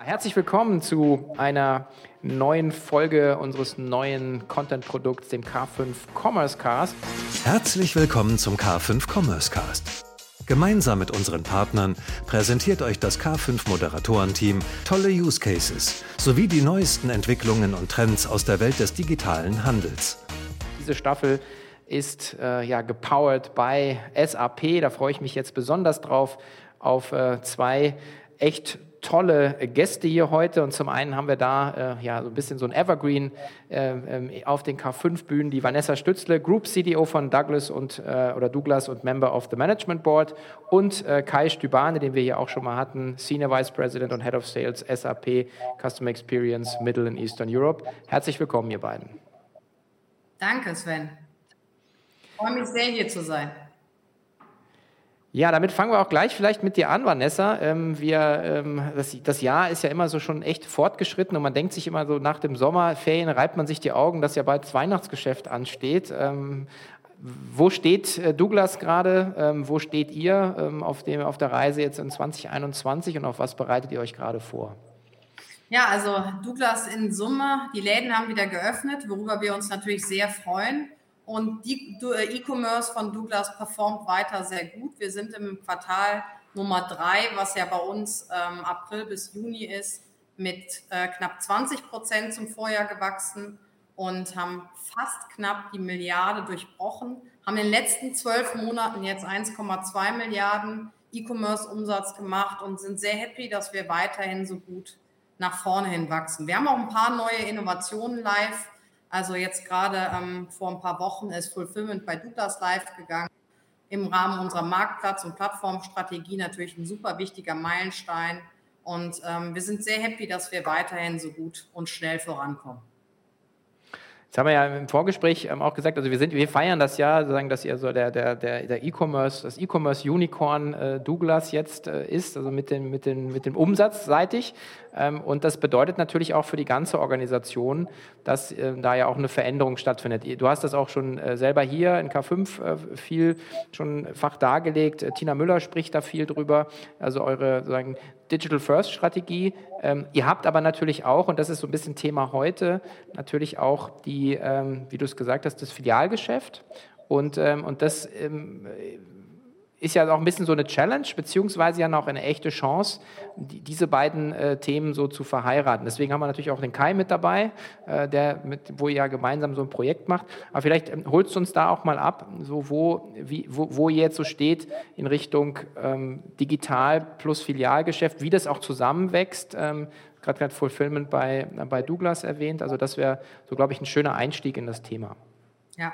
Herzlich willkommen zu einer neuen Folge unseres neuen Content-Produkts, dem K5 Commerce Cast. Herzlich willkommen zum K5 Commerce Cast. Gemeinsam mit unseren Partnern präsentiert euch das K5 Moderatorenteam tolle Use Cases sowie die neuesten Entwicklungen und Trends aus der Welt des digitalen Handels. Diese Staffel ist äh, ja gepowered bei SAP. Da freue ich mich jetzt besonders drauf auf äh, zwei echt tolle Gäste hier heute. Und zum einen haben wir da äh, ja so ein bisschen so ein Evergreen äh, ähm, auf den K5-Bühnen, die Vanessa Stützle, Group CDO von Douglas und äh, oder Douglas und Member of the Management Board und äh, Kai Stübane, den wir hier auch schon mal hatten, Senior Vice President und Head of Sales SAP Customer Experience Middle and Eastern Europe. Herzlich willkommen, ihr beiden. Danke, Sven. Ich freue mich sehr, hier zu sein. Ja, damit fangen wir auch gleich vielleicht mit dir an, Vanessa. Ähm, wir, ähm, das, das, Jahr ist ja immer so schon echt fortgeschritten und man denkt sich immer so, nach dem Sommerferien reibt man sich die Augen, dass ja bald das Weihnachtsgeschäft ansteht. Ähm, wo steht äh, Douglas gerade? Ähm, wo steht ihr ähm, auf, dem, auf der Reise jetzt in 2021 und auf was bereitet ihr euch gerade vor? Ja, also Douglas in Summe, die Läden haben wieder geöffnet, worüber wir uns natürlich sehr freuen. Und die äh, E-Commerce von Douglas performt weiter sehr gut. Wir sind im Quartal Nummer drei, was ja bei uns ähm, April bis Juni ist, mit äh, knapp 20 Prozent zum Vorjahr gewachsen und haben fast knapp die Milliarde durchbrochen, haben in den letzten zwölf Monaten jetzt 1,2 Milliarden E-Commerce-Umsatz gemacht und sind sehr happy, dass wir weiterhin so gut nach vorne hin wachsen. Wir haben auch ein paar neue Innovationen live also jetzt gerade ähm, vor ein paar Wochen ist Fulfillment bei Douglas live gegangen. Im Rahmen unserer Marktplatz- und Plattformstrategie natürlich ein super wichtiger Meilenstein. Und ähm, wir sind sehr happy, dass wir weiterhin so gut und schnell vorankommen. Jetzt haben wir ja im Vorgespräch ähm, auch gesagt, also wir sind, wir feiern das ja, sozusagen, dass ihr so der, der, der, der E-Commerce, das E-Commerce Unicorn äh, Douglas jetzt äh, ist, also mit dem, mit dem, mit dem Umsatz seitig. Ähm, und das bedeutet natürlich auch für die ganze Organisation, dass äh, da ja auch eine Veränderung stattfindet. Du hast das auch schon äh, selber hier in K5 äh, viel schon fach dargelegt. Äh, Tina Müller spricht da viel drüber. Also eure sozusagen Digital First Strategie. Ähm, ihr habt aber natürlich auch, und das ist so ein bisschen Thema heute, natürlich auch die, ähm, wie du es gesagt hast, das Filialgeschäft. Und, ähm, und das ähm, ist ja auch ein bisschen so eine Challenge, beziehungsweise ja noch eine echte Chance, die, diese beiden äh, Themen so zu verheiraten. Deswegen haben wir natürlich auch den Kai mit dabei, äh, der mit, wo ihr ja gemeinsam so ein Projekt macht. Aber vielleicht ähm, holst du uns da auch mal ab, so wo, wie, wo, wo ihr jetzt so steht in Richtung ähm, Digital plus Filialgeschäft, wie das auch zusammenwächst. Ähm, Gerade gerade Fulfillment bei, bei Douglas erwähnt. Also das wäre so, glaube ich, ein schöner Einstieg in das Thema. Ja,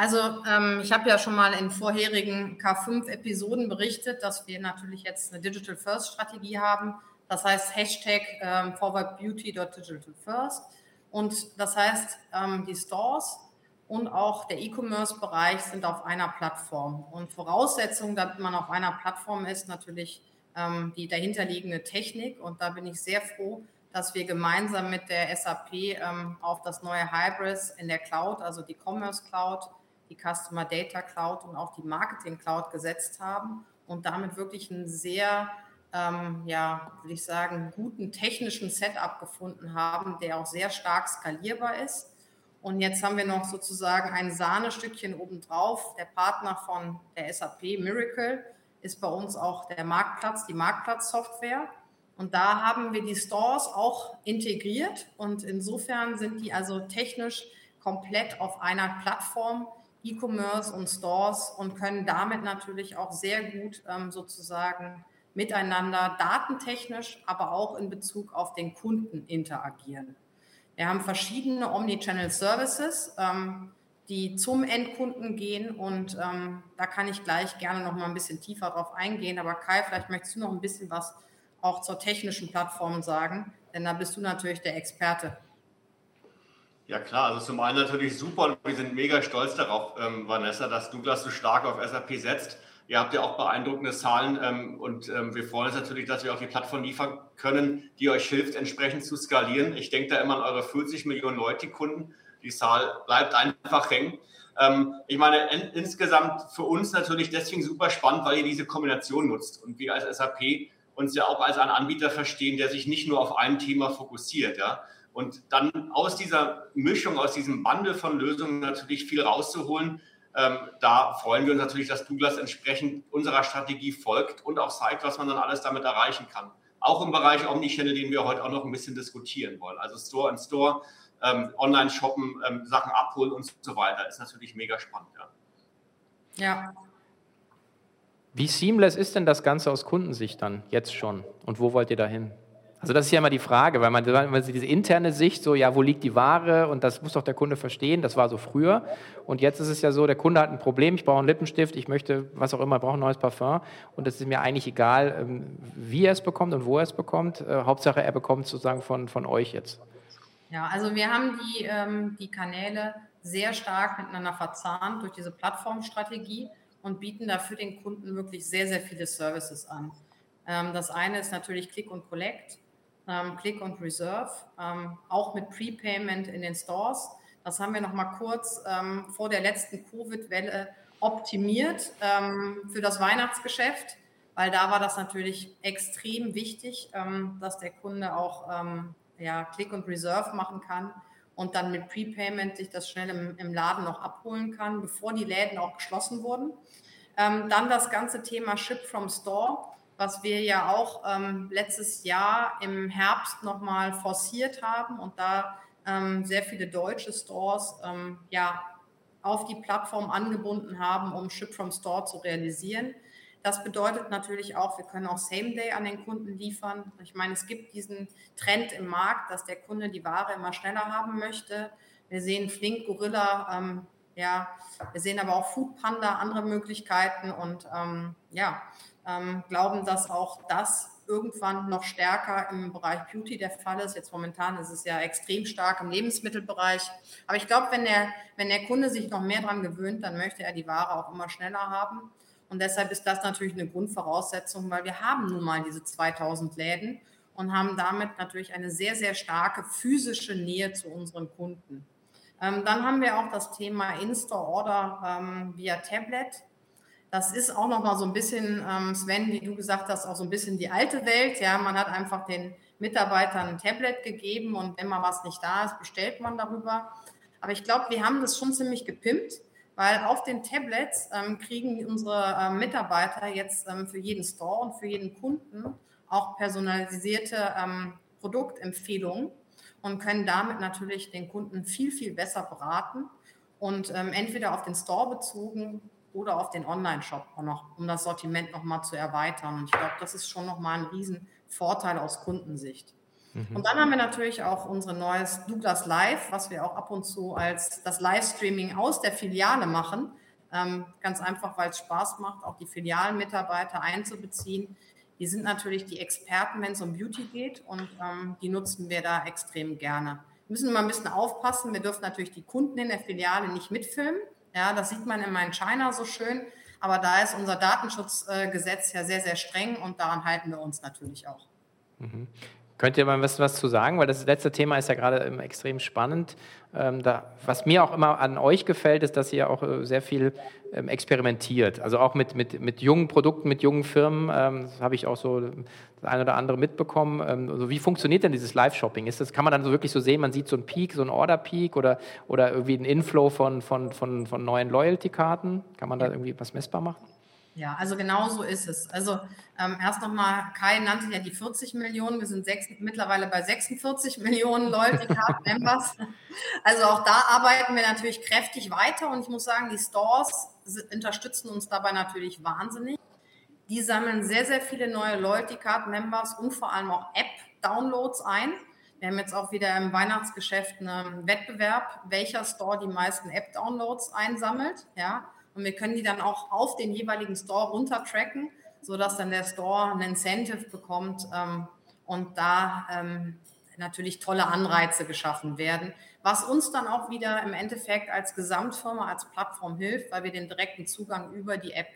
also ähm, ich habe ja schon mal in vorherigen K5-Episoden berichtet, dass wir natürlich jetzt eine Digital First Strategie haben. Das heißt Hashtag ähm, forwardbeauty.digitalfirst. Und das heißt, ähm, die Stores und auch der E-Commerce-Bereich sind auf einer Plattform. Und Voraussetzung, damit man auf einer Plattform ist, natürlich ähm, die dahinterliegende Technik. Und da bin ich sehr froh, dass wir gemeinsam mit der SAP ähm, auf das neue Hybris in der Cloud, also die Commerce Cloud, die Customer Data Cloud und auch die Marketing Cloud gesetzt haben und damit wirklich einen sehr, ähm, ja, würde ich sagen, guten technischen Setup gefunden haben, der auch sehr stark skalierbar ist. Und jetzt haben wir noch sozusagen ein Sahnestückchen obendrauf. Der Partner von der SAP Miracle ist bei uns auch der Marktplatz, die Marktplatzsoftware. Und da haben wir die Stores auch integriert und insofern sind die also technisch komplett auf einer Plattform, E-Commerce und Stores und können damit natürlich auch sehr gut ähm, sozusagen miteinander datentechnisch, aber auch in Bezug auf den Kunden interagieren. Wir haben verschiedene Omnichannel Services, ähm, die zum Endkunden gehen und ähm, da kann ich gleich gerne noch mal ein bisschen tiefer drauf eingehen. Aber Kai, vielleicht möchtest du noch ein bisschen was auch zur technischen Plattform sagen, denn da bist du natürlich der Experte. Ja klar, also zum einen natürlich super und wir sind mega stolz darauf, ähm, Vanessa, dass Douglas so stark auf SAP setzt. Ihr habt ja auch beeindruckende Zahlen ähm, und ähm, wir freuen uns natürlich, dass wir auch die Plattform liefern können, die euch hilft, entsprechend zu skalieren. Ich denke da immer an eure 40 Millionen Leute, die Kunden. Die Zahl bleibt einfach hängen. Ähm, ich meine, in, insgesamt für uns natürlich deswegen super spannend, weil ihr diese Kombination nutzt und wir als SAP uns ja auch als einen Anbieter verstehen, der sich nicht nur auf ein Thema fokussiert. Ja? Und dann aus dieser Mischung, aus diesem Bundle von Lösungen natürlich viel rauszuholen, ähm, da freuen wir uns natürlich, dass Douglas entsprechend unserer Strategie folgt und auch zeigt, was man dann alles damit erreichen kann. Auch im Bereich Omnichannel, den wir heute auch noch ein bisschen diskutieren wollen. Also Store in Store, ähm, online shoppen, ähm, Sachen abholen und so weiter. Ist natürlich mega spannend. Ja. ja. Wie seamless ist denn das Ganze aus Kundensicht dann jetzt schon? Und wo wollt ihr da hin? Also das ist ja immer die Frage, weil man, man diese interne Sicht, so ja, wo liegt die Ware und das muss doch der Kunde verstehen, das war so früher. Und jetzt ist es ja so, der Kunde hat ein Problem, ich brauche einen Lippenstift, ich möchte, was auch immer, brauche ein neues Parfum und es ist mir eigentlich egal, ähm, wie er es bekommt und wo er es bekommt. Äh, Hauptsache, er bekommt es sozusagen von, von euch jetzt. Ja, also wir haben die, ähm, die Kanäle sehr stark miteinander verzahnt durch diese Plattformstrategie und bieten dafür den Kunden wirklich sehr, sehr viele Services an. Ähm, das eine ist natürlich Click und Collect ähm, Click und Reserve, ähm, auch mit Prepayment in den Stores. Das haben wir noch mal kurz ähm, vor der letzten Covid-Welle optimiert ähm, für das Weihnachtsgeschäft, weil da war das natürlich extrem wichtig, ähm, dass der Kunde auch ähm, ja, Click und Reserve machen kann und dann mit Prepayment sich das schnell im, im Laden noch abholen kann, bevor die Läden auch geschlossen wurden. dann das ganze Thema Ship from Store was wir ja auch ähm, letztes Jahr im Herbst nochmal forciert haben und da ähm, sehr viele deutsche Stores ähm, ja, auf die Plattform angebunden haben, um Ship from Store zu realisieren. Das bedeutet natürlich auch, wir können auch Same Day an den Kunden liefern. Ich meine, es gibt diesen Trend im Markt, dass der Kunde die Ware immer schneller haben möchte. Wir sehen Flink, Gorilla, ähm, ja, wir sehen aber auch Food Panda, andere Möglichkeiten und ähm, ja, ähm, glauben, dass auch das irgendwann noch stärker im Bereich Beauty der Fall ist. Jetzt momentan ist es ja extrem stark im Lebensmittelbereich. Aber ich glaube, wenn der, wenn der Kunde sich noch mehr daran gewöhnt, dann möchte er die Ware auch immer schneller haben. Und deshalb ist das natürlich eine Grundvoraussetzung, weil wir haben nun mal diese 2000 Läden und haben damit natürlich eine sehr, sehr starke physische Nähe zu unseren Kunden. Ähm, dann haben wir auch das Thema In-Store-Order ähm, via Tablet. Das ist auch noch mal so ein bisschen, ähm, Sven, wie du gesagt hast, auch so ein bisschen die alte Welt. Ja, man hat einfach den Mitarbeitern ein Tablet gegeben und wenn mal was nicht da ist, bestellt man darüber. Aber ich glaube, wir haben das schon ziemlich gepimpt, weil auf den Tablets ähm, kriegen unsere äh, Mitarbeiter jetzt ähm, für jeden Store und für jeden Kunden auch personalisierte ähm, Produktempfehlungen und können damit natürlich den Kunden viel, viel besser beraten und ähm, entweder auf den Store bezogen oder auf den Online-Shop auch noch, um das Sortiment nochmal zu erweitern. Und ich glaube, das ist schon nochmal ein Riesenvorteil aus Kundensicht. Mhm. Und dann haben wir natürlich auch unser neues Douglas Live, was wir auch ab und zu als das Livestreaming aus der Filiale machen. Ähm, ganz einfach, weil es Spaß macht, auch die Filialmitarbeiter einzubeziehen. Die sind natürlich die Experten, wenn es um Beauty geht und ähm, die nutzen wir da extrem gerne. Wir müssen immer ein bisschen aufpassen. Wir dürfen natürlich die Kunden in der Filiale nicht mitfilmen. Ja, das sieht man in China so schön. Aber da ist unser Datenschutzgesetz ja sehr, sehr streng und daran halten wir uns natürlich auch. Könnt ihr mal was, was zu sagen? Weil das letzte Thema ist ja gerade extrem spannend. Ähm, da, was mir auch immer an euch gefällt, ist, dass ihr auch äh, sehr viel ähm, experimentiert. Also auch mit, mit, mit jungen Produkten, mit jungen Firmen. Ähm, das habe ich auch so das eine oder andere mitbekommen. Also wie funktioniert denn dieses Live-Shopping? Ist das, kann man dann so wirklich so sehen, man sieht so einen Peak, so einen Order-Peak oder, oder irgendwie einen Inflow von, von, von, von neuen Loyalty-Karten? Kann man da irgendwie was messbar machen? Ja, also genau so ist es. Also ähm, erst nochmal, Kai nannte ja die 40 Millionen, wir sind sechs, mittlerweile bei 46 Millionen Loyalty Card Members. Also auch da arbeiten wir natürlich kräftig weiter und ich muss sagen, die Stores unterstützen uns dabei natürlich wahnsinnig. Die sammeln sehr, sehr viele neue Loyalty Card Members und vor allem auch App-Downloads ein. Wir haben jetzt auch wieder im Weihnachtsgeschäft einen Wettbewerb, welcher Store die meisten App-Downloads einsammelt. Ja, und wir können die dann auch auf den jeweiligen Store runtertracken, sodass dann der Store ein Incentive bekommt ähm, und da ähm, natürlich tolle Anreize geschaffen werden, was uns dann auch wieder im Endeffekt als Gesamtfirma, als Plattform hilft, weil wir den direkten Zugang über die App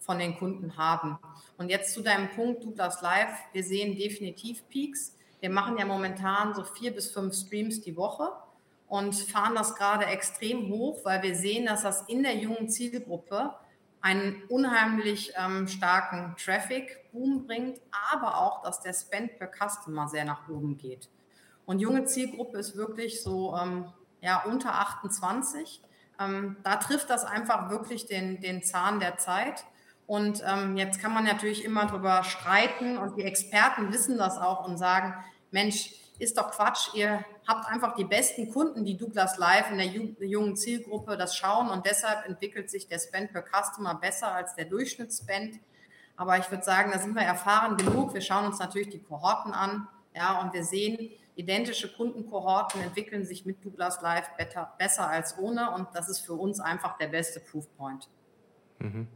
von den Kunden haben. Und jetzt zu deinem Punkt, Douglas Live, wir sehen definitiv Peaks. Wir machen ja momentan so vier bis fünf Streams die Woche und fahren das gerade extrem hoch, weil wir sehen, dass das in der jungen Zielgruppe einen unheimlich ähm, starken Traffic-Boom bringt, aber auch, dass der Spend per Customer sehr nach oben geht. Und junge Zielgruppe ist wirklich so ähm, ja, unter 28. Ähm, da trifft das einfach wirklich den, den Zahn der Zeit. Und ähm, jetzt kann man natürlich immer darüber streiten und die Experten wissen das auch und sagen, Mensch, ist doch Quatsch, ihr habt einfach die besten Kunden, die Douglas Live in der jungen Zielgruppe das schauen und deshalb entwickelt sich der Spend per Customer besser als der Durchschnittsspend. Aber ich würde sagen, da sind wir erfahren genug. Wir schauen uns natürlich die Kohorten an, ja, und wir sehen, identische Kundenkohorten entwickeln sich mit Douglas Live better, besser als ohne und das ist für uns einfach der beste Proofpoint. Mhm.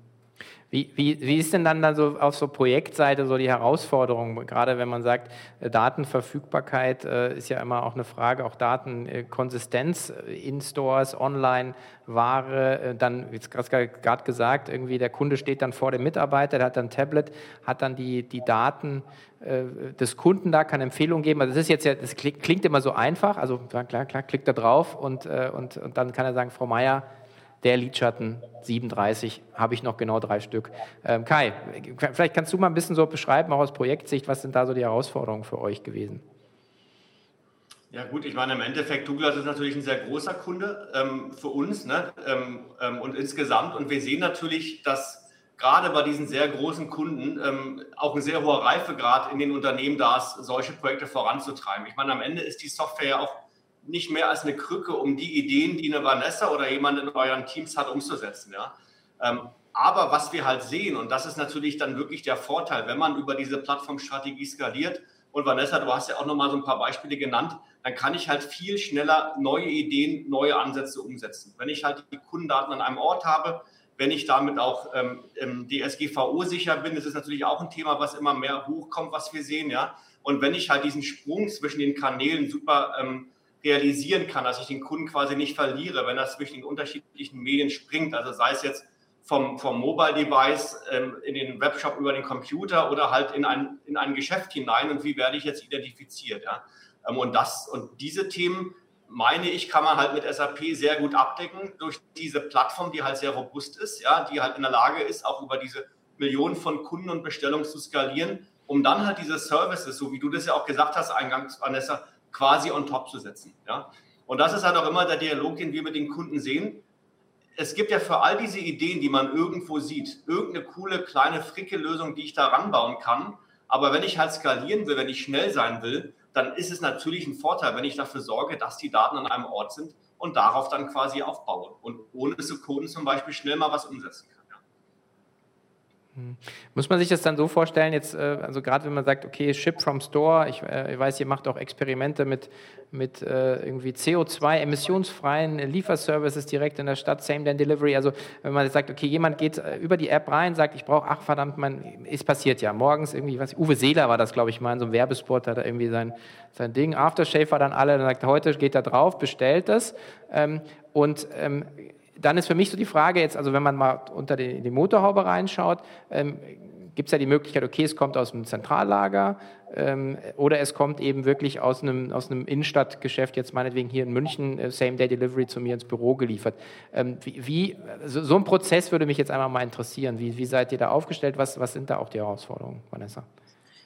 Wie, wie, wie ist denn dann, dann so auf so Projektseite so die Herausforderung, gerade wenn man sagt, äh, Datenverfügbarkeit äh, ist ja immer auch eine Frage, auch Datenkonsistenz äh, in Stores, online, Ware, dann, wie gerade gesagt, irgendwie der Kunde steht dann vor dem Mitarbeiter, der hat dann ein Tablet, hat dann die, die Daten des Kunden da, kann Empfehlungen geben. Also das ist jetzt ja, das klingt, immer so einfach, also klar, klar, klickt er drauf und, und, und dann kann er sagen, Frau Meier, der Lidschatten 37 habe ich noch genau drei Stück. Ähm, Kai, vielleicht kannst du mal ein bisschen so beschreiben, auch aus Projektsicht, was sind da so die Herausforderungen für euch gewesen? Ja gut, ich meine, im Endeffekt, Douglas ist natürlich ein sehr großer Kunde ähm, für uns ne? Ähm, ähm, und insgesamt. Und wir sehen natürlich, dass gerade bei diesen sehr großen Kunden ähm, auch ein sehr hoher Reifegrad in den Unternehmen da ist, solche Projekte voranzutreiben. Ich meine, am Ende ist die Software ja auch nicht mehr als eine Krücke, um die Ideen, die eine Vanessa oder jemand in euren Teams hat, umzusetzen. Ja? Ähm, aber was wir halt sehen, und das ist natürlich dann wirklich der Vorteil, wenn man über diese Plattformstrategie skaliert, und Vanessa, du hast ja auch nochmal so ein paar Beispiele genannt, dann kann ich halt viel schneller neue Ideen, neue Ansätze umsetzen. Wenn ich halt die Kundendaten an einem Ort habe, wenn ich damit auch ähm, DSGVO sicher bin, das ist natürlich auch ein Thema, was immer mehr hochkommt, was wir sehen, ja. Und wenn ich halt diesen Sprung zwischen den Kanälen super ähm, realisieren kann, dass ich den Kunden quasi nicht verliere, wenn er zwischen den unterschiedlichen Medien springt. Also sei es jetzt vom, vom Mobile Device ähm, in den Webshop über den Computer oder halt in ein, in ein Geschäft hinein und wie werde ich jetzt identifiziert. Ja? Ähm, und, das, und diese Themen, meine ich, kann man halt mit SAP sehr gut abdecken durch diese Plattform, die halt sehr robust ist, ja, die halt in der Lage ist, auch über diese Millionen von Kunden und Bestellungen zu skalieren, um dann halt diese Services, so wie du das ja auch gesagt hast eingangs, Vanessa, quasi on top zu setzen. Ja? Und das ist halt auch immer der Dialog, den wir mit den Kunden sehen. Es gibt ja für all diese Ideen, die man irgendwo sieht, irgendeine coole kleine Fricke-Lösung, die ich da ranbauen kann. Aber wenn ich halt skalieren will, wenn ich schnell sein will, dann ist es natürlich ein Vorteil, wenn ich dafür sorge, dass die Daten an einem Ort sind und darauf dann quasi aufbaue und ohne zu coden zum Beispiel schnell mal was umsetzen kann. Hm. Muss man sich das dann so vorstellen, jetzt, äh, also gerade wenn man sagt, okay, Ship from Store, ich, äh, ich weiß, ihr macht auch Experimente mit, mit äh, irgendwie CO2, emissionsfreien Lieferservices direkt in der Stadt, Same-Day-Delivery. Also wenn man sagt, okay, jemand geht über die App rein, sagt, ich brauche, ach verdammt, man, es passiert ja. Morgens irgendwie, was, Uwe Seeler war das, glaube ich, mal in so einem Werbespot, hat er irgendwie sein, sein Ding, Aftershave war dann alle, dann sagt heute geht er drauf, bestellt das. Ähm, und ähm, dann ist für mich so die Frage jetzt, also wenn man mal unter die, die Motorhaube reinschaut, ähm, gibt es ja die Möglichkeit, okay, es kommt aus einem Zentrallager ähm, oder es kommt eben wirklich aus einem, aus einem Innenstadtgeschäft, jetzt meinetwegen hier in München, äh, Same-Day-Delivery zu mir ins Büro geliefert. Ähm, wie, wie so, so, ein Prozess würde mich jetzt einmal mal interessieren. Wie, wie seid ihr da aufgestellt? Was, was sind da auch die Herausforderungen, Vanessa?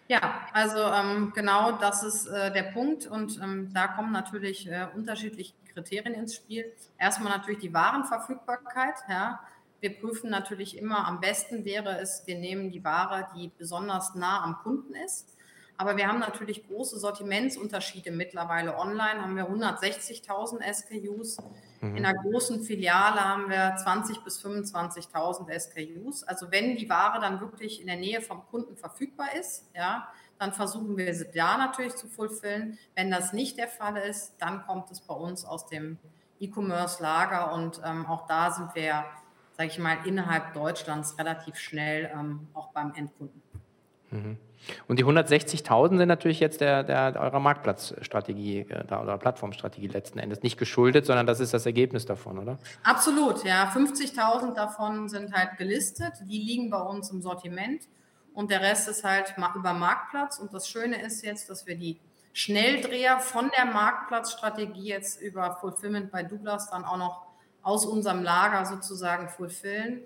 Ja, also ähm, genau das ist äh, der Punkt und ähm, da kommen natürlich äh, unterschiedliche Kriterien ins Spiel. Erstmal natürlich die Warenverfügbarkeit. Ja. Wir prüfen natürlich immer, am besten wäre es, wir nehmen die Ware, die besonders nah am Kunden ist. Aber wir haben natürlich große Sortimentsunterschiede mittlerweile. Online haben wir 160.000 SKUs. Mhm. In einer großen Filiale haben wir 20.000 bis 25.000 SKUs. Also wenn die Ware dann wirklich in der Nähe vom Kunden verfügbar ist, ja, dann versuchen wir sie da natürlich zu fulfillen. Wenn das nicht der Fall ist, dann kommt es bei uns aus dem E-Commerce-Lager und ähm, auch da sind wir, sage ich mal, innerhalb Deutschlands relativ schnell ähm, auch beim Endkunden. Mhm. Und die 160.000 sind natürlich jetzt der, der, eurer Marktplatzstrategie äh, oder Plattformstrategie letzten Endes nicht geschuldet, sondern das ist das Ergebnis davon, oder? Absolut, ja. 50.000 davon sind halt gelistet, die liegen bei uns im Sortiment und der Rest ist halt über Marktplatz. Und das Schöne ist jetzt, dass wir die Schnelldreher von der Marktplatzstrategie jetzt über Fulfillment bei Douglas dann auch noch aus unserem Lager sozusagen fulfillen.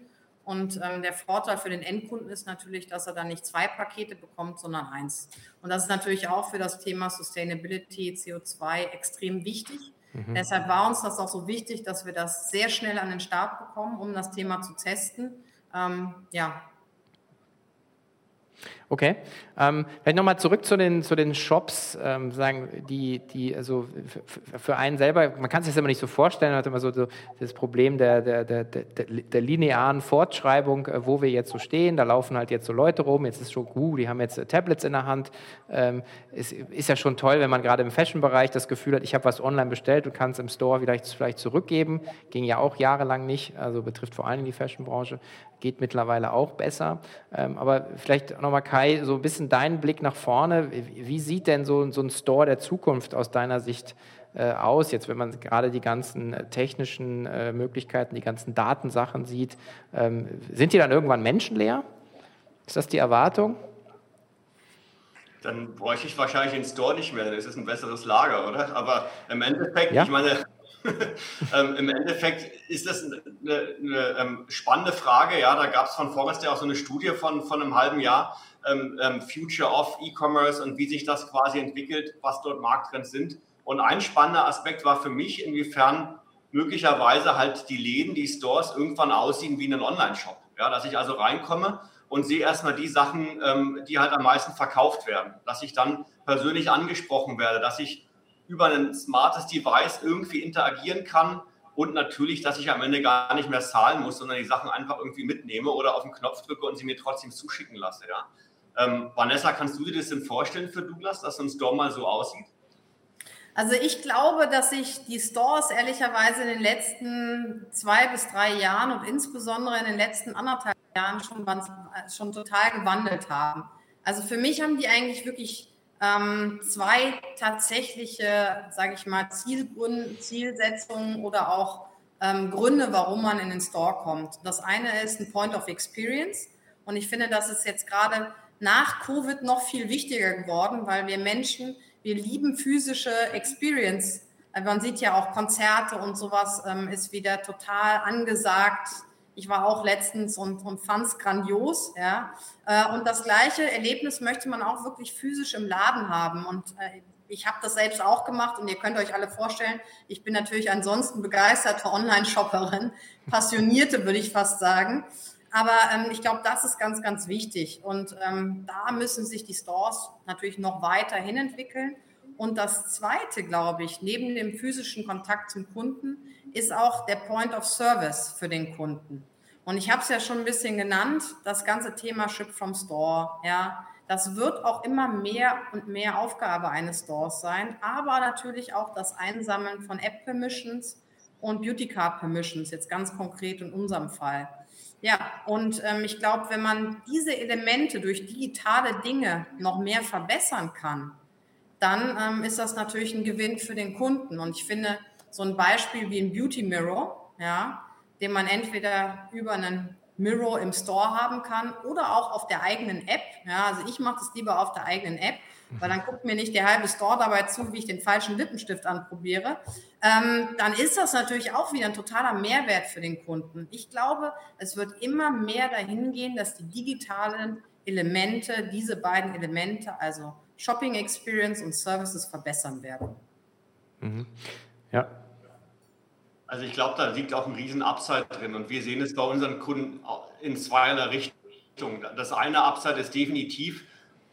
Und ähm, der Vorteil für den Endkunden ist natürlich, dass er dann nicht zwei Pakete bekommt, sondern eins. Und das ist natürlich auch für das Thema Sustainability, CO2 extrem wichtig. Mhm. Deshalb war uns das auch so wichtig, dass wir das sehr schnell an den Start bekommen, um das Thema zu testen. Ähm, ja, Okay. Ähm, vielleicht nochmal zurück zu den, zu den Shops, ähm, sagen, die, die, also für einen selber, man kann sich das immer nicht so vorstellen, man hat immer so, so das Problem der, der, der, der, der linearen Fortschreibung, äh, wo wir jetzt so stehen. Da laufen halt jetzt so Leute rum, jetzt ist schon gut, die haben jetzt äh, Tablets in der Hand. Ähm, ist, ist ja schon toll, wenn man gerade im Fashion-Bereich das Gefühl hat, ich habe was online bestellt und kann es im Store vielleicht, vielleicht zurückgeben. Ging ja auch jahrelang nicht, also betrifft vor allem die Fashion-Branche geht mittlerweile auch besser. Ähm, aber vielleicht nochmal Kai, so ein bisschen deinen Blick nach vorne. Wie sieht denn so, so ein Store der Zukunft aus deiner Sicht äh, aus? Jetzt, wenn man gerade die ganzen äh, technischen äh, Möglichkeiten, die ganzen Datensachen sieht, ähm, sind die dann irgendwann menschenleer? Ist das die Erwartung? Dann bräuchte ich wahrscheinlich den Store nicht mehr, dann ist es ein besseres Lager, oder? Aber im Endeffekt, ja? ich meine, ähm, Im Endeffekt ist das eine, eine, eine ähm, spannende Frage. Ja, da gab es von Forrester auch so eine Studie von, von einem halben Jahr, ähm, ähm, Future of E-Commerce und wie sich das quasi entwickelt, was dort Markttrends sind. Und ein spannender Aspekt war für mich, inwiefern möglicherweise halt die Läden, die Stores irgendwann aussehen wie ein Online-Shop. Ja, dass ich also reinkomme und sehe erstmal die Sachen, ähm, die halt am meisten verkauft werden. Dass ich dann persönlich angesprochen werde, dass ich über ein smartes Device irgendwie interagieren kann und natürlich, dass ich am Ende gar nicht mehr zahlen muss, sondern die Sachen einfach irgendwie mitnehme oder auf den Knopf drücke und sie mir trotzdem zuschicken lasse. Ja. Ähm, Vanessa, kannst du dir das denn vorstellen für Douglas, dass so ein Store mal so aussieht? Also ich glaube, dass sich die Stores ehrlicherweise in den letzten zwei bis drei Jahren und insbesondere in den letzten anderthalb Jahren schon, schon total gewandelt haben. Also für mich haben die eigentlich wirklich ähm, zwei tatsächliche, sage ich mal, Zielgründe, Zielsetzungen oder auch ähm, Gründe, warum man in den Store kommt. Das eine ist ein Point of Experience und ich finde, das ist jetzt gerade nach Covid noch viel wichtiger geworden, weil wir Menschen, wir lieben physische Experience. Man sieht ja auch Konzerte und sowas ähm, ist wieder total angesagt ich war auch letztens und, und fand es grandios. Ja. Äh, und das gleiche Erlebnis möchte man auch wirklich physisch im Laden haben. Und äh, ich habe das selbst auch gemacht und ihr könnt euch alle vorstellen, ich bin natürlich ansonsten begeisterte Online-Shopperin, passionierte würde ich fast sagen. Aber ähm, ich glaube, das ist ganz, ganz wichtig. Und ähm, da müssen sich die Stores natürlich noch weiterhin entwickeln. Und das Zweite, glaube ich, neben dem physischen Kontakt zum Kunden, ist auch der Point of Service für den Kunden. Und ich habe es ja schon ein bisschen genannt, das ganze Thema Ship from Store. Ja, das wird auch immer mehr und mehr Aufgabe eines Stores sein, aber natürlich auch das Einsammeln von App Permissions und Beauty Card Permissions, jetzt ganz konkret in unserem Fall. Ja, und ähm, ich glaube, wenn man diese Elemente durch digitale Dinge noch mehr verbessern kann, dann ähm, ist das natürlich ein Gewinn für den Kunden. Und ich finde, so ein Beispiel wie ein Beauty Mirror, ja, den man entweder über einen Mirror im Store haben kann oder auch auf der eigenen App. Ja, also ich mache das lieber auf der eigenen App, weil dann guckt mir nicht der halbe Store dabei zu, wie ich den falschen Lippenstift anprobiere. Ähm, dann ist das natürlich auch wieder ein totaler Mehrwert für den Kunden. Ich glaube, es wird immer mehr dahin gehen, dass die digitalen Elemente, diese beiden Elemente, also Shopping Experience und Services verbessern werden. Mhm. Ja. Also ich glaube, da liegt auch ein riesen Upside drin und wir sehen es bei unseren Kunden in zweierlei Richtung. Das eine Upside ist definitiv,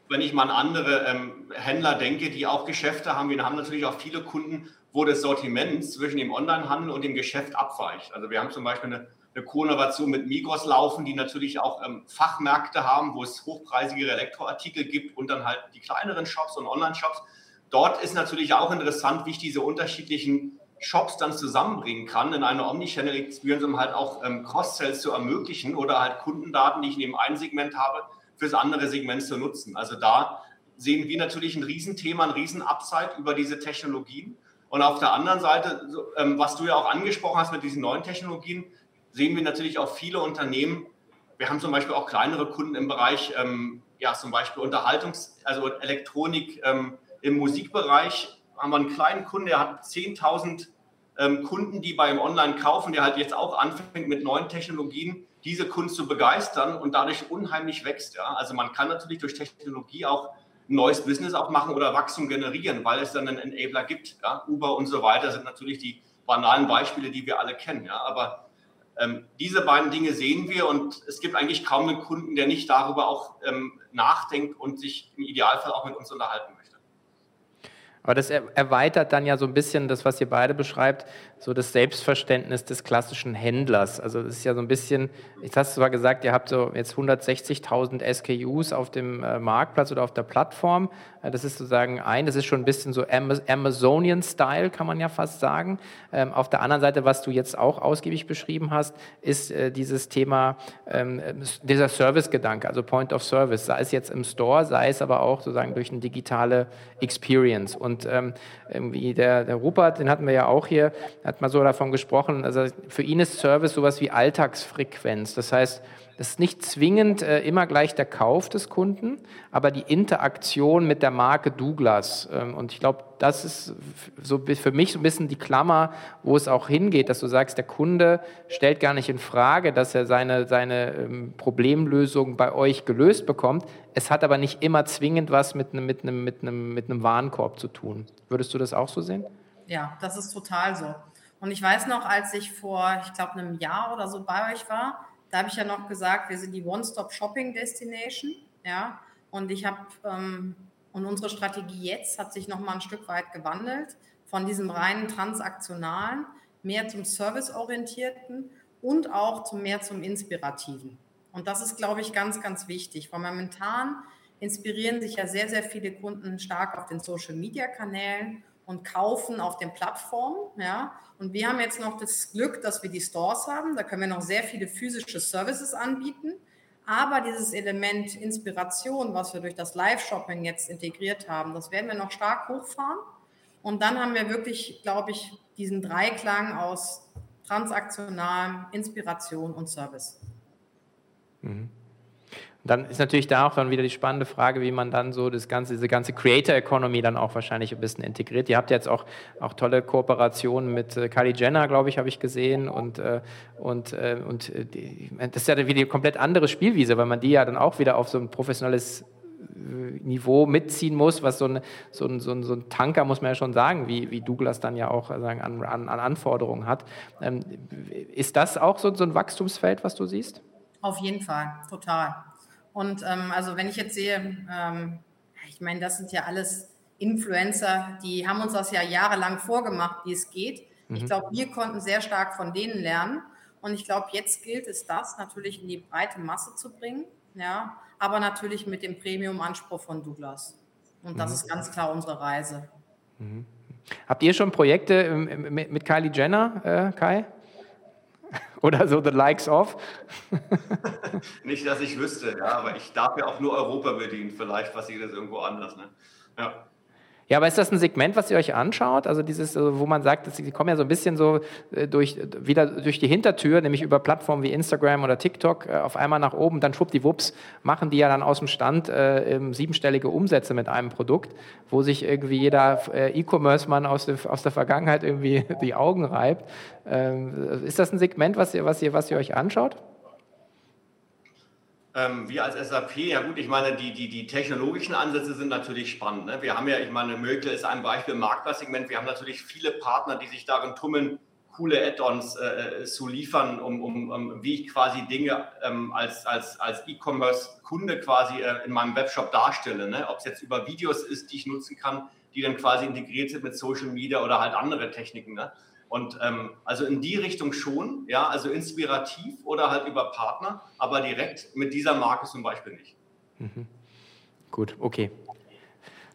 wenn ich mal an andere ähm, Händler denke, die auch Geschäfte haben. Wir haben natürlich auch viele Kunden, wo das Sortiment zwischen dem Onlinehandel und dem Geschäft abweicht. Also wir haben zum Beispiel eine, eine Co-Innovation mit Migros laufen, die natürlich auch ähm, Fachmärkte haben, wo es hochpreisigere Elektroartikel gibt und dann halt die kleineren Shops und Online-Shops. Dort ist natürlich auch interessant, wie ich diese unterschiedlichen Shops dann zusammenbringen kann in eine Omnichannel Experience, um halt auch ähm, Cross-Sells zu ermöglichen oder halt Kundendaten, die ich neben einem Segment habe, fürs andere Segment zu nutzen. Also da sehen wir natürlich ein Riesenthema, ein Riesen-Upside über diese Technologien. Und auf der anderen Seite, ähm, was du ja auch angesprochen hast mit diesen neuen Technologien, sehen wir natürlich auch viele Unternehmen. Wir haben zum Beispiel auch kleinere Kunden im Bereich, ähm, ja, zum Beispiel Unterhaltungs-, also Elektronik, ähm, im Musikbereich haben wir einen kleinen Kunden, der hat 10.000 ähm, Kunden, die beim Online kaufen, der halt jetzt auch anfängt mit neuen Technologien, diese Kunden zu begeistern und dadurch unheimlich wächst. Ja? Also man kann natürlich durch Technologie auch ein neues Business auch machen oder Wachstum generieren, weil es dann einen Enabler gibt. Ja? Uber und so weiter sind natürlich die banalen Beispiele, die wir alle kennen. Ja? Aber ähm, diese beiden Dinge sehen wir und es gibt eigentlich kaum einen Kunden, der nicht darüber auch ähm, nachdenkt und sich im Idealfall auch mit uns unterhalten. Aber das erweitert dann ja so ein bisschen das, was ihr beide beschreibt, so das Selbstverständnis des klassischen Händlers. Also das ist ja so ein bisschen, ich hast zwar gesagt, ihr habt so jetzt 160.000 SKUs auf dem äh, Marktplatz oder auf der Plattform. Äh, das ist sozusagen ein, das ist schon ein bisschen so Amazonian-Style, kann man ja fast sagen. Ähm, auf der anderen Seite, was du jetzt auch ausgiebig beschrieben hast, ist äh, dieses Thema, ähm, dieser Service-Gedanke, also Point of Service, sei es jetzt im Store, sei es aber auch sozusagen durch eine digitale Experience. Und ähm, irgendwie der, der Rupert, den hatten wir ja auch hier, hat mal so davon gesprochen, also für ihn ist Service sowas wie Alltagsfrequenz. Das heißt, es ist nicht zwingend äh, immer gleich der Kauf des Kunden, aber die Interaktion mit der Marke Douglas. Ähm, und ich glaube, das ist so für mich so ein bisschen die Klammer, wo es auch hingeht, dass du sagst, der Kunde stellt gar nicht in Frage, dass er seine, seine ähm, Problemlösung bei euch gelöst bekommt. Es hat aber nicht immer zwingend was mit einem, mit mit mit einem Warenkorb zu tun. Würdest du das auch so sehen? Ja, das ist total so. Und ich weiß noch, als ich vor, ich glaube, einem Jahr oder so bei euch war, da habe ich ja noch gesagt, wir sind die One-Stop-Shopping-Destination. Ja, und ich habe, ähm, und unsere Strategie jetzt hat sich nochmal ein Stück weit gewandelt von diesem reinen transaktionalen mehr zum serviceorientierten und auch zum mehr zum inspirativen. Und das ist, glaube ich, ganz, ganz wichtig, weil momentan inspirieren sich ja sehr, sehr viele Kunden stark auf den Social-Media-Kanälen und kaufen auf den Plattformen. Ja. Und wir haben jetzt noch das Glück, dass wir die Stores haben. Da können wir noch sehr viele physische Services anbieten. Aber dieses Element Inspiration, was wir durch das Live-Shopping jetzt integriert haben, das werden wir noch stark hochfahren. Und dann haben wir wirklich, glaube ich, diesen Dreiklang aus transaktionalem, Inspiration und Service. Mhm dann ist natürlich da auch dann wieder die spannende Frage, wie man dann so das ganze, diese ganze Creator Economy dann auch wahrscheinlich ein bisschen integriert. Ihr habt jetzt auch, auch tolle Kooperationen mit äh, Kylie Jenner, glaube ich, habe ich gesehen. Und, äh, und, äh, und die, das ist ja wieder eine komplett andere Spielwiese, weil man die ja dann auch wieder auf so ein professionelles Niveau mitziehen muss, was so, eine, so, ein, so, ein, so ein Tanker, muss man ja schon sagen, wie, wie Douglas dann ja auch sagen, an, an, an Anforderungen hat. Ähm, ist das auch so, so ein Wachstumsfeld, was du siehst? Auf jeden Fall, total. Und ähm, also wenn ich jetzt sehe, ähm, ich meine, das sind ja alles Influencer, die haben uns das ja jahrelang vorgemacht, wie es geht. Mhm. Ich glaube, wir konnten sehr stark von denen lernen. Und ich glaube, jetzt gilt es, das natürlich in die breite Masse zu bringen. Ja, aber natürlich mit dem Premium-Anspruch von Douglas. Und das mhm. ist ganz klar unsere Reise. Mhm. Habt ihr schon Projekte mit Kylie Jenner, äh, Kai? Oder so the likes of? Nicht, dass ich wüsste, ja, aber ich darf ja auch nur Europa bedienen, vielleicht passiert das irgendwo anders. Ne? Ja. Ja, aber ist das ein Segment, was ihr euch anschaut? Also dieses, wo man sagt, sie kommen ja so ein bisschen so äh, durch, wieder durch die Hintertür, nämlich über Plattformen wie Instagram oder TikTok äh, auf einmal nach oben, dann schwuppdiwupps machen die ja dann aus dem Stand äh, siebenstellige Umsätze mit einem Produkt, wo sich irgendwie jeder äh, E-Commerce-Mann aus, aus der Vergangenheit irgendwie die Augen reibt. Ähm, ist das ein Segment, was ihr, was ihr, was ihr euch anschaut? Ähm, wir als SAP, ja gut, ich meine, die, die, die technologischen Ansätze sind natürlich spannend. Ne? Wir haben ja, ich meine, Mökel ist ein Beispiel im Marktplatzsegment. Wir haben natürlich viele Partner, die sich darin tummeln, coole Add-ons äh, zu liefern, um, um, um, wie ich quasi Dinge ähm, als, als, als E-Commerce-Kunde quasi äh, in meinem Webshop darstelle. Ne? Ob es jetzt über Videos ist, die ich nutzen kann, die dann quasi integriert sind mit Social Media oder halt andere Techniken. Ne? Und ähm, also in die Richtung schon, ja, also inspirativ oder halt über Partner, aber direkt mit dieser Marke zum Beispiel nicht. Mhm. Gut, okay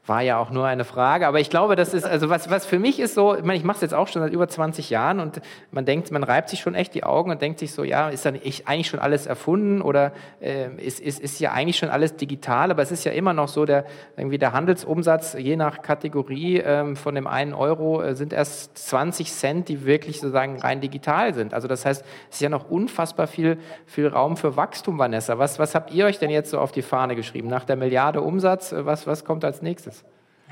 war ja auch nur eine Frage, aber ich glaube, das ist, also was, was für mich ist so, ich meine, ich mache es jetzt auch schon seit über 20 Jahren und man denkt, man reibt sich schon echt die Augen und denkt sich so, ja, ist dann eigentlich schon alles erfunden oder äh, ist, ist, ist ja eigentlich schon alles digital, aber es ist ja immer noch so, der, irgendwie der Handelsumsatz je nach Kategorie ähm, von dem einen Euro äh, sind erst 20 Cent, die wirklich sozusagen rein digital sind. Also das heißt, es ist ja noch unfassbar viel, viel Raum für Wachstum, Vanessa. Was, was habt ihr euch denn jetzt so auf die Fahne geschrieben? Nach der Milliarde Umsatz, äh, was, was kommt als nächstes?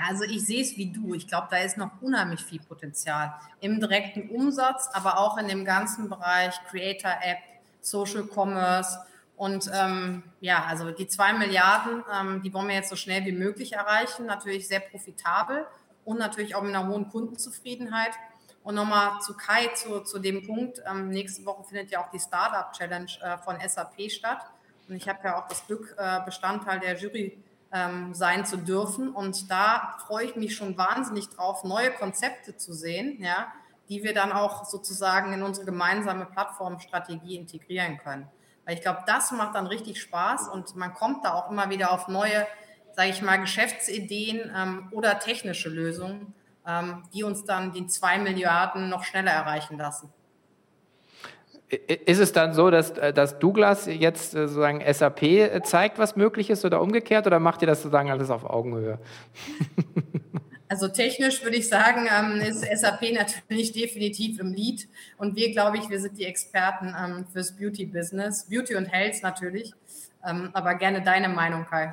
Also ich sehe es wie du. Ich glaube, da ist noch unheimlich viel Potenzial im direkten Umsatz, aber auch in dem ganzen Bereich Creator App, Social Commerce. Und ähm, ja, also die zwei Milliarden, ähm, die wollen wir jetzt so schnell wie möglich erreichen. Natürlich sehr profitabel und natürlich auch mit einer hohen Kundenzufriedenheit. Und nochmal zu Kai, zu, zu dem Punkt. Ähm, nächste Woche findet ja auch die Startup Challenge äh, von SAP statt. Und ich habe ja auch das Glück, äh, Bestandteil der Jury ähm, sein zu dürfen. Und da freue ich mich schon wahnsinnig drauf, neue Konzepte zu sehen, ja, die wir dann auch sozusagen in unsere gemeinsame Plattformstrategie integrieren können. Weil ich glaube, das macht dann richtig Spaß und man kommt da auch immer wieder auf neue, sage ich mal, Geschäftsideen ähm, oder technische Lösungen, ähm, die uns dann die zwei Milliarden noch schneller erreichen lassen. Ist es dann so, dass, äh, dass Douglas jetzt äh, sozusagen SAP äh, zeigt, was möglich ist oder umgekehrt oder macht ihr das sozusagen alles auf Augenhöhe? Also technisch würde ich sagen, ähm, ist SAP natürlich definitiv im Lead und wir, glaube ich, wir sind die Experten ähm, fürs Beauty-Business, Beauty und Health natürlich, ähm, aber gerne deine Meinung, Kai.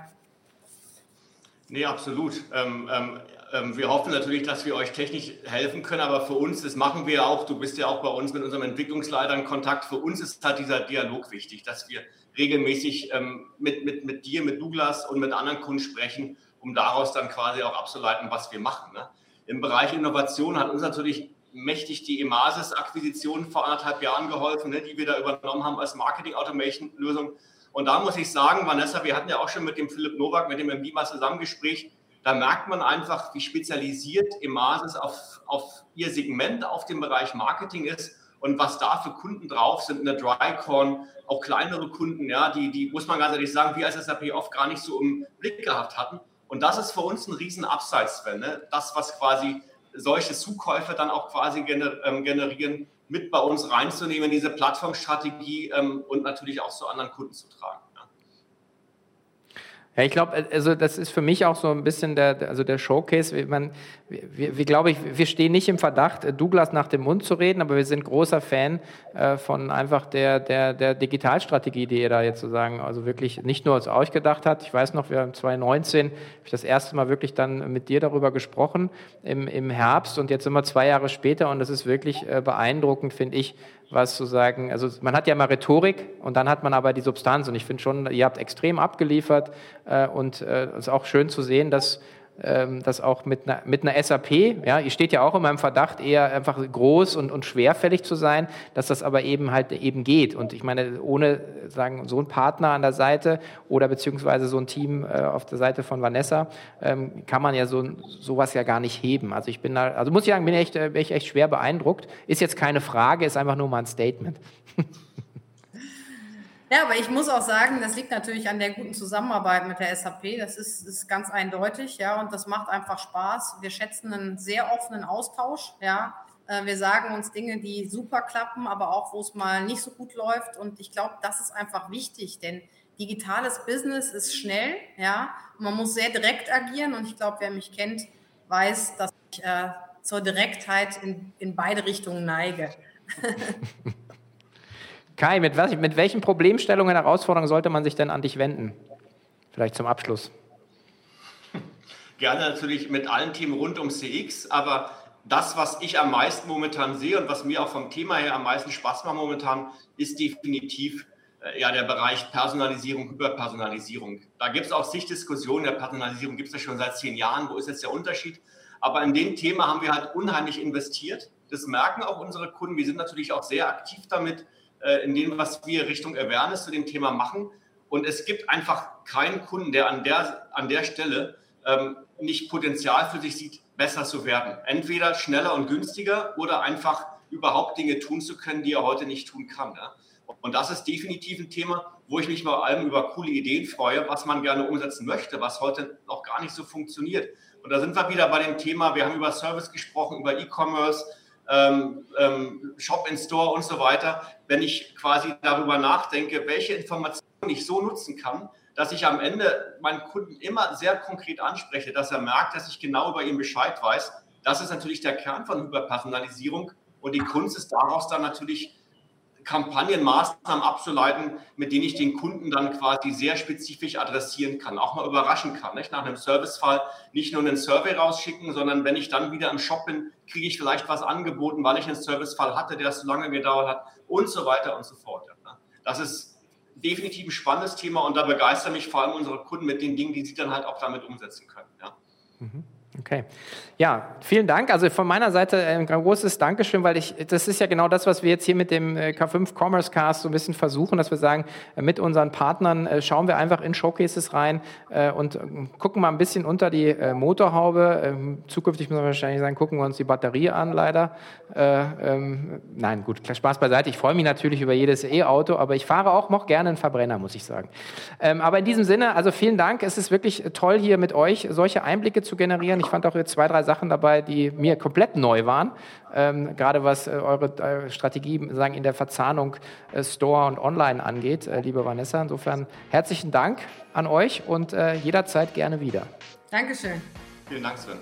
Nee, absolut. Ähm, ähm, ähm, wir hoffen natürlich, dass wir euch technisch helfen können, aber für uns, das machen wir auch, du bist ja auch bei uns mit unserem Entwicklungsleiter in Kontakt, für uns ist halt dieser Dialog wichtig, dass wir regelmäßig ähm, mit, mit, mit dir, mit Douglas und mit anderen Kunden sprechen, um daraus dann quasi auch abzuleiten, was wir machen. Ne? Im Bereich Innovation hat uns natürlich mächtig die Emasis-Akquisition vor anderthalb Jahren geholfen, ne, die wir da übernommen haben als Marketing-Automation-Lösung. Und da muss ich sagen, Vanessa, wir hatten ja auch schon mit dem Philipp Nowak, mit dem MB mal zusammen Gespräch, da merkt man einfach, wie spezialisiert Emasis auf, auf ihr Segment, auf dem Bereich Marketing ist und was da für Kunden drauf sind in der Drycorn, auch kleinere Kunden, ja, die, die, muss man ganz ehrlich sagen, wir als SAP oft gar nicht so im Blick gehabt hatten. Und das ist für uns ein riesen Sven, ne? das, was quasi solche Zukäufe dann auch quasi ähm, generieren, mit bei uns reinzunehmen, diese Plattformstrategie ähm, und natürlich auch zu anderen Kunden zu tragen. Ja, ich glaube, also das ist für mich auch so ein bisschen der, also der Showcase. Man, wir, wir glaube ich, wir stehen nicht im Verdacht, Douglas nach dem Mund zu reden, aber wir sind großer Fan äh, von einfach der, der, der Digitalstrategie, die ihr da jetzt sozusagen, also wirklich nicht nur aus euch gedacht hat. Ich weiß noch, wir haben 2019, habe ich das erste Mal wirklich dann mit dir darüber gesprochen im, im Herbst und jetzt sind wir zwei Jahre später und das ist wirklich äh, beeindruckend, finde ich, was zu sagen, also man hat ja mal Rhetorik und dann hat man aber die Substanz und ich finde schon, ihr habt extrem abgeliefert äh, und äh, es ist auch schön zu sehen, dass das auch mit einer, mit einer SAP, ja, ihr steht ja auch in meinem Verdacht, eher einfach groß und, und schwerfällig zu sein, dass das aber eben halt eben geht. Und ich meine, ohne sagen, so ein Partner an der Seite oder beziehungsweise so ein Team äh, auf der Seite von Vanessa, ähm, kann man ja so sowas ja gar nicht heben. Also ich bin da, also muss ich sagen, bin echt, bin ich echt schwer beeindruckt. Ist jetzt keine Frage, ist einfach nur mal ein Statement. Ja, aber ich muss auch sagen, das liegt natürlich an der guten Zusammenarbeit mit der SAP. Das ist, ist ganz eindeutig, ja, und das macht einfach Spaß. Wir schätzen einen sehr offenen Austausch, ja. Äh, wir sagen uns Dinge, die super klappen, aber auch, wo es mal nicht so gut läuft. Und ich glaube, das ist einfach wichtig, denn digitales Business ist schnell, ja. Man muss sehr direkt agieren. Und ich glaube, wer mich kennt, weiß, dass ich äh, zur Direktheit in, in beide Richtungen neige. Kai, mit, was, mit welchen Problemstellungen, Herausforderungen sollte man sich denn an dich wenden? Vielleicht zum Abschluss. Gerne natürlich mit allen Themen rund um CX, aber das, was ich am meisten momentan sehe und was mir auch vom Thema her am meisten Spaß macht momentan, ist definitiv äh, ja, der Bereich Personalisierung, Hyperpersonalisierung. Da gibt es auch Sichtdiskussionen der Personalisierung, gibt es ja schon seit zehn Jahren. Wo ist jetzt der Unterschied? Aber in dem Thema haben wir halt unheimlich investiert. Das merken auch unsere Kunden. Wir sind natürlich auch sehr aktiv damit, äh, in dem, was wir Richtung Awareness zu dem Thema machen. Und es gibt einfach keinen Kunden, der an der, an der Stelle ähm, nicht Potenzial für sich sieht, besser zu werden. Entweder schneller und günstiger oder einfach überhaupt Dinge tun zu können, die er heute nicht tun kann. Ja? Und das ist definitiv ein Thema, wo ich mich vor allem über coole Ideen freue, was man gerne umsetzen möchte, was heute noch gar nicht so funktioniert. Und da sind wir wieder bei dem Thema, wir haben über Service gesprochen, über E-Commerce, Shop in Store und so weiter, wenn ich quasi darüber nachdenke, welche Informationen ich so nutzen kann, dass ich am Ende meinen Kunden immer sehr konkret anspreche, dass er merkt, dass ich genau über ihn Bescheid weiß. Das ist natürlich der Kern von Hyperpersonalisierung und die Kunst ist daraus dann natürlich Kampagnenmaßnahmen abzuleiten, mit denen ich den Kunden dann quasi sehr spezifisch adressieren kann, auch mal überraschen kann. Nicht? Nach einem Servicefall nicht nur einen Survey rausschicken, sondern wenn ich dann wieder im Shop bin, kriege ich vielleicht was angeboten, weil ich einen Servicefall hatte, der so lange gedauert hat und so weiter und so fort. das ist definitiv ein spannendes Thema und da begeistern mich vor allem unsere Kunden mit den Dingen, die sie dann halt auch damit umsetzen können. Ja. Mhm. Okay. Ja, vielen Dank. Also von meiner Seite ein großes Dankeschön, weil ich, das ist ja genau das, was wir jetzt hier mit dem äh, K5 Commerce Cast so ein bisschen versuchen, dass wir sagen, äh, mit unseren Partnern äh, schauen wir einfach in Showcases rein und gucken mal ein bisschen unter die Motorhaube. Ähm, zukünftig müssen wir wahrscheinlich sagen, gucken wir uns die Batterie an, leider. Ähm, nein, gut, Spaß beiseite. Ich freue mich natürlich über jedes E-Auto, aber ich fahre auch noch gerne einen Verbrenner, muss ich sagen. Ähm, aber in diesem Sinne, also vielen Dank. Es ist wirklich toll, hier mit euch solche Einblicke zu generieren. Ich ich fand auch jetzt zwei, drei Sachen dabei, die mir komplett neu waren. Ähm, gerade was äh, eure äh, Strategie sagen, in der Verzahnung äh, Store und Online angeht, äh, liebe Vanessa. Insofern herzlichen Dank an euch und äh, jederzeit gerne wieder. Dankeschön. Vielen Dank, Sven.